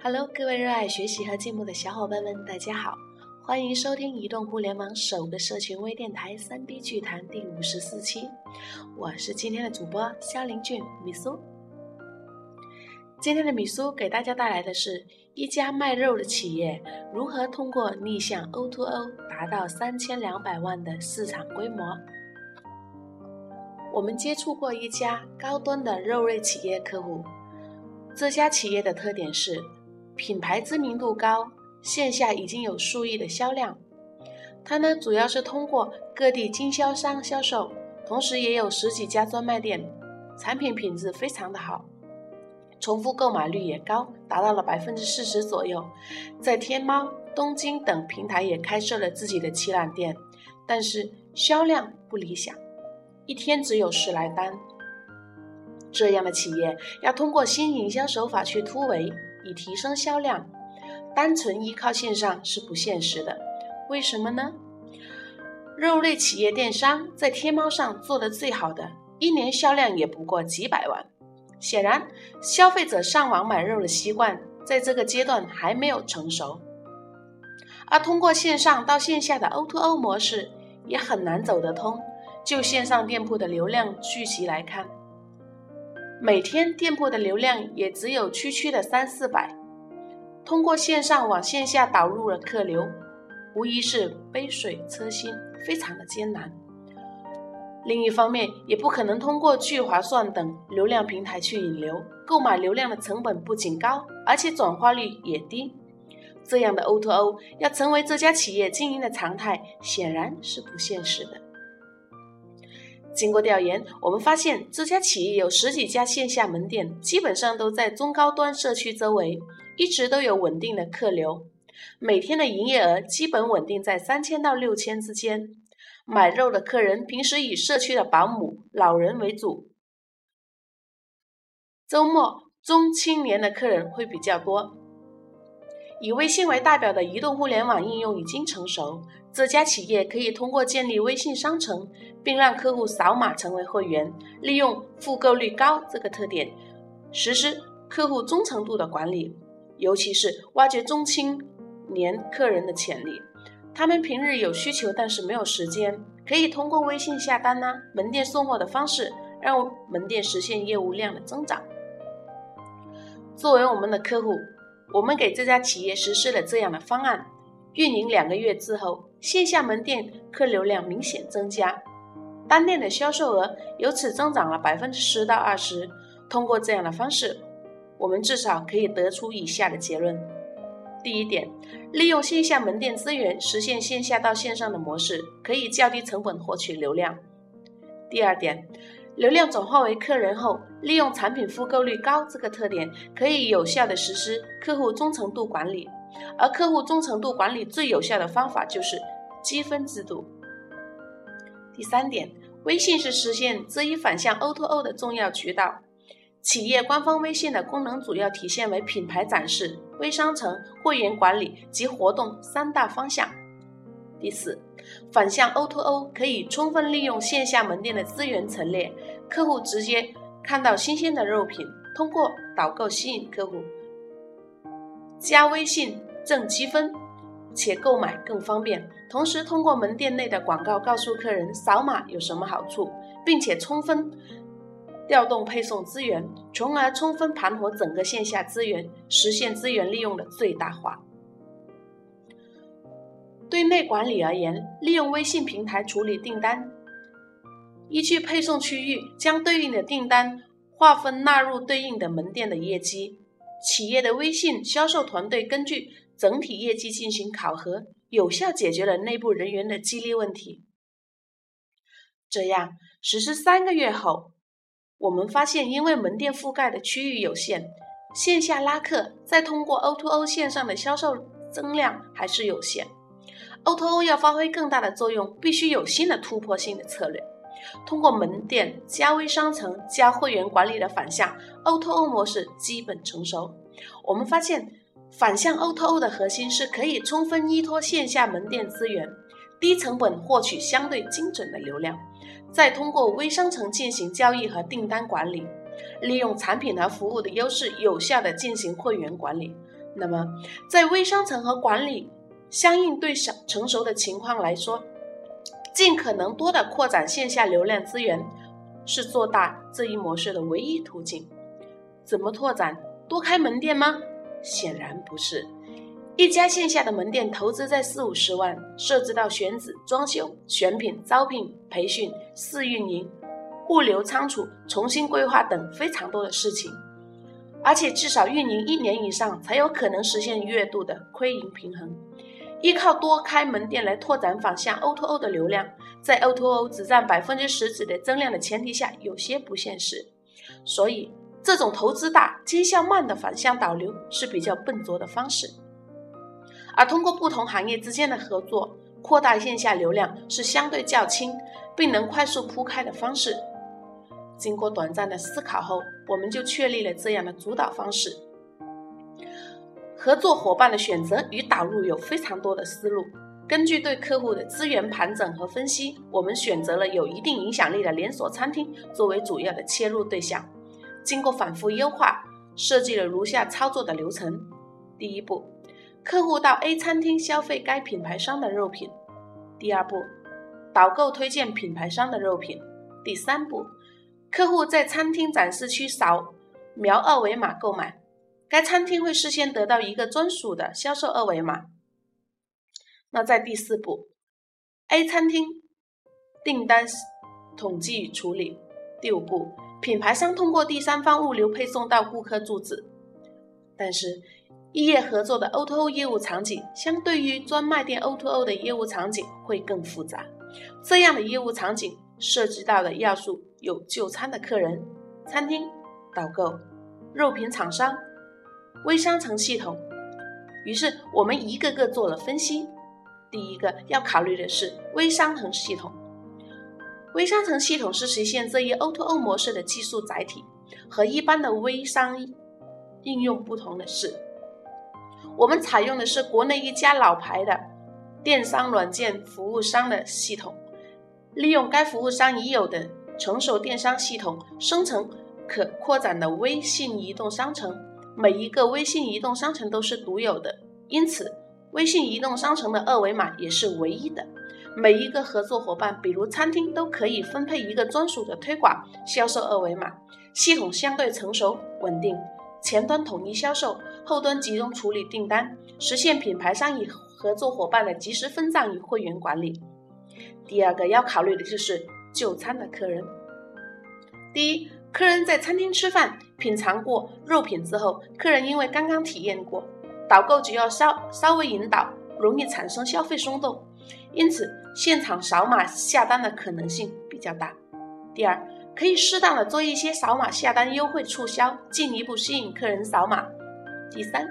Hello，各位热爱学习和进步的小伙伴们，大家好，欢迎收听移动互联网首个社群微电台三 B 剧谈第五十四期，我是今天的主播肖林俊米苏。今天的米苏给大家带来的是一家卖肉的企业如何通过逆向 O2O 达到三千两百万的市场规模。我们接触过一家高端的肉类企业客户，这家企业的特点是。品牌知名度高，线下已经有数亿的销量。它呢，主要是通过各地经销商销售，同时也有十几家专卖店，产品品质非常的好，重复购买率也高，达到了百分之四十左右。在天猫、东京等平台也开设了自己的旗舰店，但是销量不理想，一天只有十来单。这样的企业要通过新营销手法去突围。以提升销量，单纯依靠线上是不现实的。为什么呢？肉类企业电商在天猫上做的最好的，一年销量也不过几百万。显然，消费者上网买肉的习惯在这个阶段还没有成熟。而通过线上到线下的 O2O 模式也很难走得通。就线上店铺的流量聚集来看。每天店铺的流量也只有区区的三四百，通过线上往线下导入了客流，无疑是杯水车薪，非常的艰难。另一方面，也不可能通过聚划算等流量平台去引流，购买流量的成本不仅高，而且转化率也低。这样的 O2O 要成为这家企业经营的常态，显然是不现实的。经过调研，我们发现这家企业有十几家线下门店，基本上都在中高端社区周围，一直都有稳定的客流，每天的营业额基本稳定在三千到六千之间。买肉的客人平时以社区的保姆、老人为主，周末中青年的客人会比较多。以微信为代表的移动互联网应用已经成熟。这家企业可以通过建立微信商城，并让客户扫码成为会员，利用复购率高这个特点，实施客户忠诚度的管理，尤其是挖掘中青年客人的潜力。他们平日有需求，但是没有时间，可以通过微信下单呢，门店送货的方式，让门店实现业务量的增长。作为我们的客户，我们给这家企业实施了这样的方案。运营两个月之后，线下门店客流量明显增加，单店的销售额由此增长了百分之十到二十。通过这样的方式，我们至少可以得出以下的结论：第一点，利用线下门店资源实现线下到线上的模式，可以较低成本获取流量；第二点，流量转化为客人后，利用产品复购率高这个特点，可以有效的实施客户忠诚度管理。而客户忠诚度管理最有效的方法就是积分制度。第三点，微信是实现这一反向 O2O 的重要渠道。企业官方微信的功能主要体现为品牌展示、微商城、会员管理及活动三大方向。第四，反向 O2O 可以充分利用线下门店的资源陈列，客户直接看到新鲜的肉品，通过导购吸引客户。加微信挣积分，且购买更方便。同时，通过门店内的广告告诉客人扫码有什么好处，并且充分调动配送资源，从而充分盘活整个线下资源，实现资源利用的最大化。对内管理而言，利用微信平台处理订单，依据配送区域将对应的订单划分纳入对应的门店的业绩。企业的微信销售团队根据整体业绩进行考核，有效解决了内部人员的激励问题。这样实施三个月后，我们发现，因为门店覆盖的区域有限，线下拉客再通过 O2O 线上的销售增量还是有限。O2O 要发挥更大的作用，必须有新的突破性的策略。通过门店加微商城加会员管理的反向 O2O 模式基本成熟。我们发现，反向 O2O 的核心是可以充分依托线下门店资源，低成本获取相对精准的流量，再通过微商城进行交易和订单管理，利用产品和服务的优势，有效的进行会员管理。那么，在微商城和管理相应对小成熟的情况来说，尽可能多的扩展线下流量资源，是做大这一模式的唯一途径。怎么拓展？多开门店吗？显然不是。一家线下的门店投资在四五十万，涉及到选址、装修、选品、招聘、培训、试运营、物流仓储、重新规划等非常多的事情，而且至少运营一年以上才有可能实现月度的亏盈平衡。依靠多开门店来拓展反向 O2O 的流量，在 O2O 只占百分之十几的增量的前提下，有些不现实。所以，这种投资大、见效慢的反向导流是比较笨拙的方式。而通过不同行业之间的合作，扩大线下流量是相对较轻，并能快速铺开的方式。经过短暂的思考后，我们就确立了这样的主导方式。合作伙伴的选择与导入有非常多的思路。根据对客户的资源盘整和分析，我们选择了有一定影响力的连锁餐厅作为主要的切入对象。经过反复优化，设计了如下操作的流程：第一步。客户到 A 餐厅消费该品牌商的肉品。第二步，导购推荐品牌商的肉品。第三步，客户在餐厅展示区扫描二维码购买，该餐厅会事先得到一个专属的销售二维码。那在第四步，A 餐厅订单统计与处理。第五步，品牌商通过第三方物流配送到顾客住址。但是。异业合作的 O2O 业务场景，相对于专卖店 O2O 的业务场景会更复杂。这样的业务场景涉及到的要素有就餐的客人、餐厅、导购、肉品厂商、微商城系统。于是我们一个个做了分析。第一个要考虑的是微商城系统。微商城系统是实现这一 O2O 模式的技术载体，和一般的微商应用不同的是。我们采用的是国内一家老牌的电商软件服务商的系统，利用该服务商已有的成熟电商系统，生成可扩展的微信移动商城。每一个微信移动商城都是独有的，因此微信移动商城的二维码也是唯一的。每一个合作伙伴，比如餐厅，都可以分配一个专属的推广销售二维码。系统相对成熟稳定。前端统一销售，后端集中处理订单，实现品牌商与合作伙伴的及时分账与会员管理。第二个要考虑的就是就餐的客人。第一，客人在餐厅吃饭，品尝过肉品之后，客人因为刚刚体验过，导购只要稍稍微引导，容易产生消费冲动，因此现场扫码下单的可能性比较大。第二。可以适当的做一些扫码下单优惠促销，进一步吸引客人扫码。第三，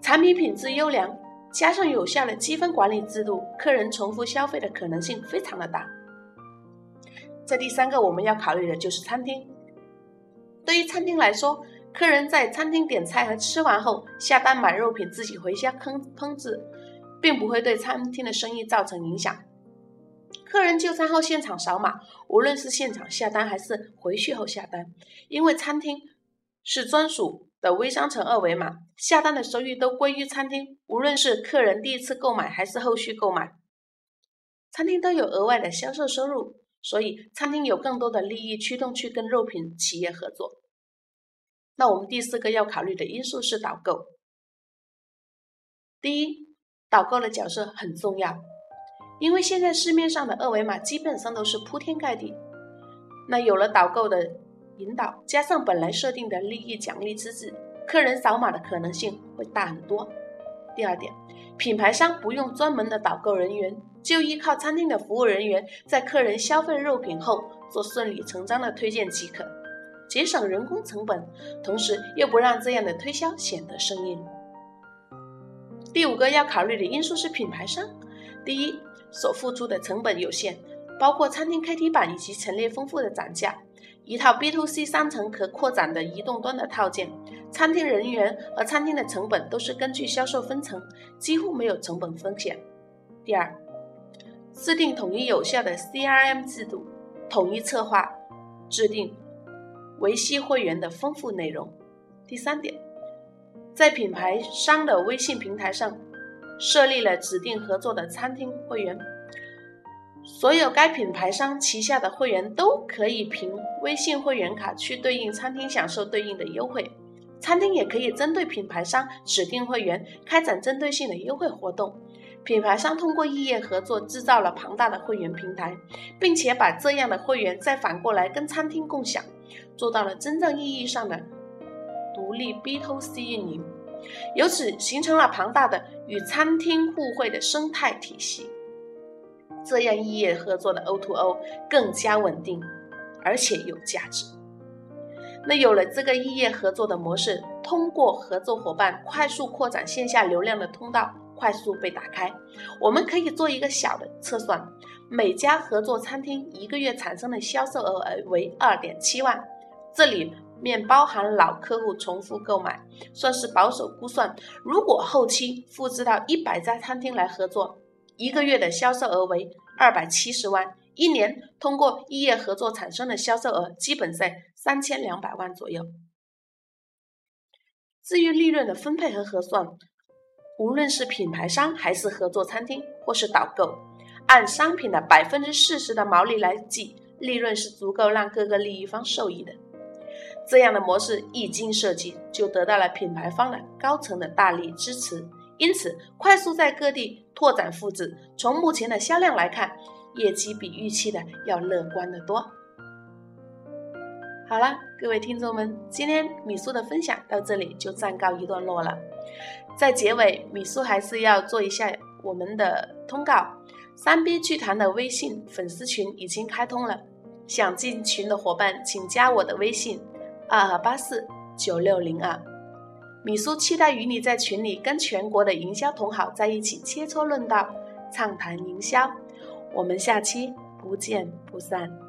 产品品质优良，加上有效的积分管理制度，客人重复消费的可能性非常的大。这第三个我们要考虑的就是餐厅。对于餐厅来说，客人在餐厅点菜和吃完后下单买肉品自己回家烹烹制，并不会对餐厅的生意造成影响。客人就餐后现场扫码，无论是现场下单还是回去后下单，因为餐厅是专属的微商城二维码，下单的收益都归于餐厅。无论是客人第一次购买还是后续购买，餐厅都有额外的销售收入，所以餐厅有更多的利益驱动去跟肉品企业合作。那我们第四个要考虑的因素是导购。第一，导购的角色很重要。因为现在市面上的二维码基本上都是铺天盖地，那有了导购的引导，加上本来设定的利益奖励机制，客人扫码的可能性会大很多。第二点，品牌商不用专门的导购人员，就依靠餐厅的服务人员，在客人消费肉品后做顺理成章的推荐即可，节省人工成本，同时又不让这样的推销显得生硬。第五个要考虑的因素是品牌商，第一。所付出的成本有限，包括餐厅 KT 板以及陈列丰富的展架，一套 B to C 商城可扩展的移动端的套件，餐厅人员和餐厅的成本都是根据销售分成，几乎没有成本风险。第二，制定统一有效的 CRM 制度，统一策划，制定维系会员的丰富内容。第三点。在品牌商的微信平台上设立了指定合作的餐厅会员，所有该品牌商旗下的会员都可以凭微信会员卡去对应餐厅享受对应的优惠。餐厅也可以针对品牌商指定会员开展针对性的优惠活动。品牌商通过异业合作制造了庞大的会员平台，并且把这样的会员再反过来跟餐厅共享，做到了真正意义上的独立 B to C 运营，由此形成了庞大的与餐厅互惠的生态体系。这样异业合作的 O to O 更加稳定，而且有价值。那有了这个异业合作的模式，通过合作伙伴快速扩展线下流量的通道。快速被打开，我们可以做一个小的测算：每家合作餐厅一个月产生的销售额为二点七万，这里面包含老客户重复购买，算是保守估算。如果后期复制到一百家餐厅来合作，一个月的销售额为二百七十万，一年通过异业合作产生的销售额基本在三千两百万左右。至于利润的分配和核算。无论是品牌商还是合作餐厅或是导购，按商品的百分之四十的毛利来计，利润是足够让各个利益方受益的。这样的模式一经设计，就得到了品牌方的高层的大力支持，因此快速在各地拓展复制。从目前的销量来看，业绩比预期的要乐观的多。好了，各位听众们，今天米苏的分享到这里就暂告一段落了。在结尾，米苏还是要做一下我们的通告。三 B 剧团的微信粉丝群已经开通了，想进群的伙伴请加我的微信：二二八四九六零二。米苏期待与你在群里跟全国的营销同好在一起切磋论道，畅谈营销。我们下期不见不散。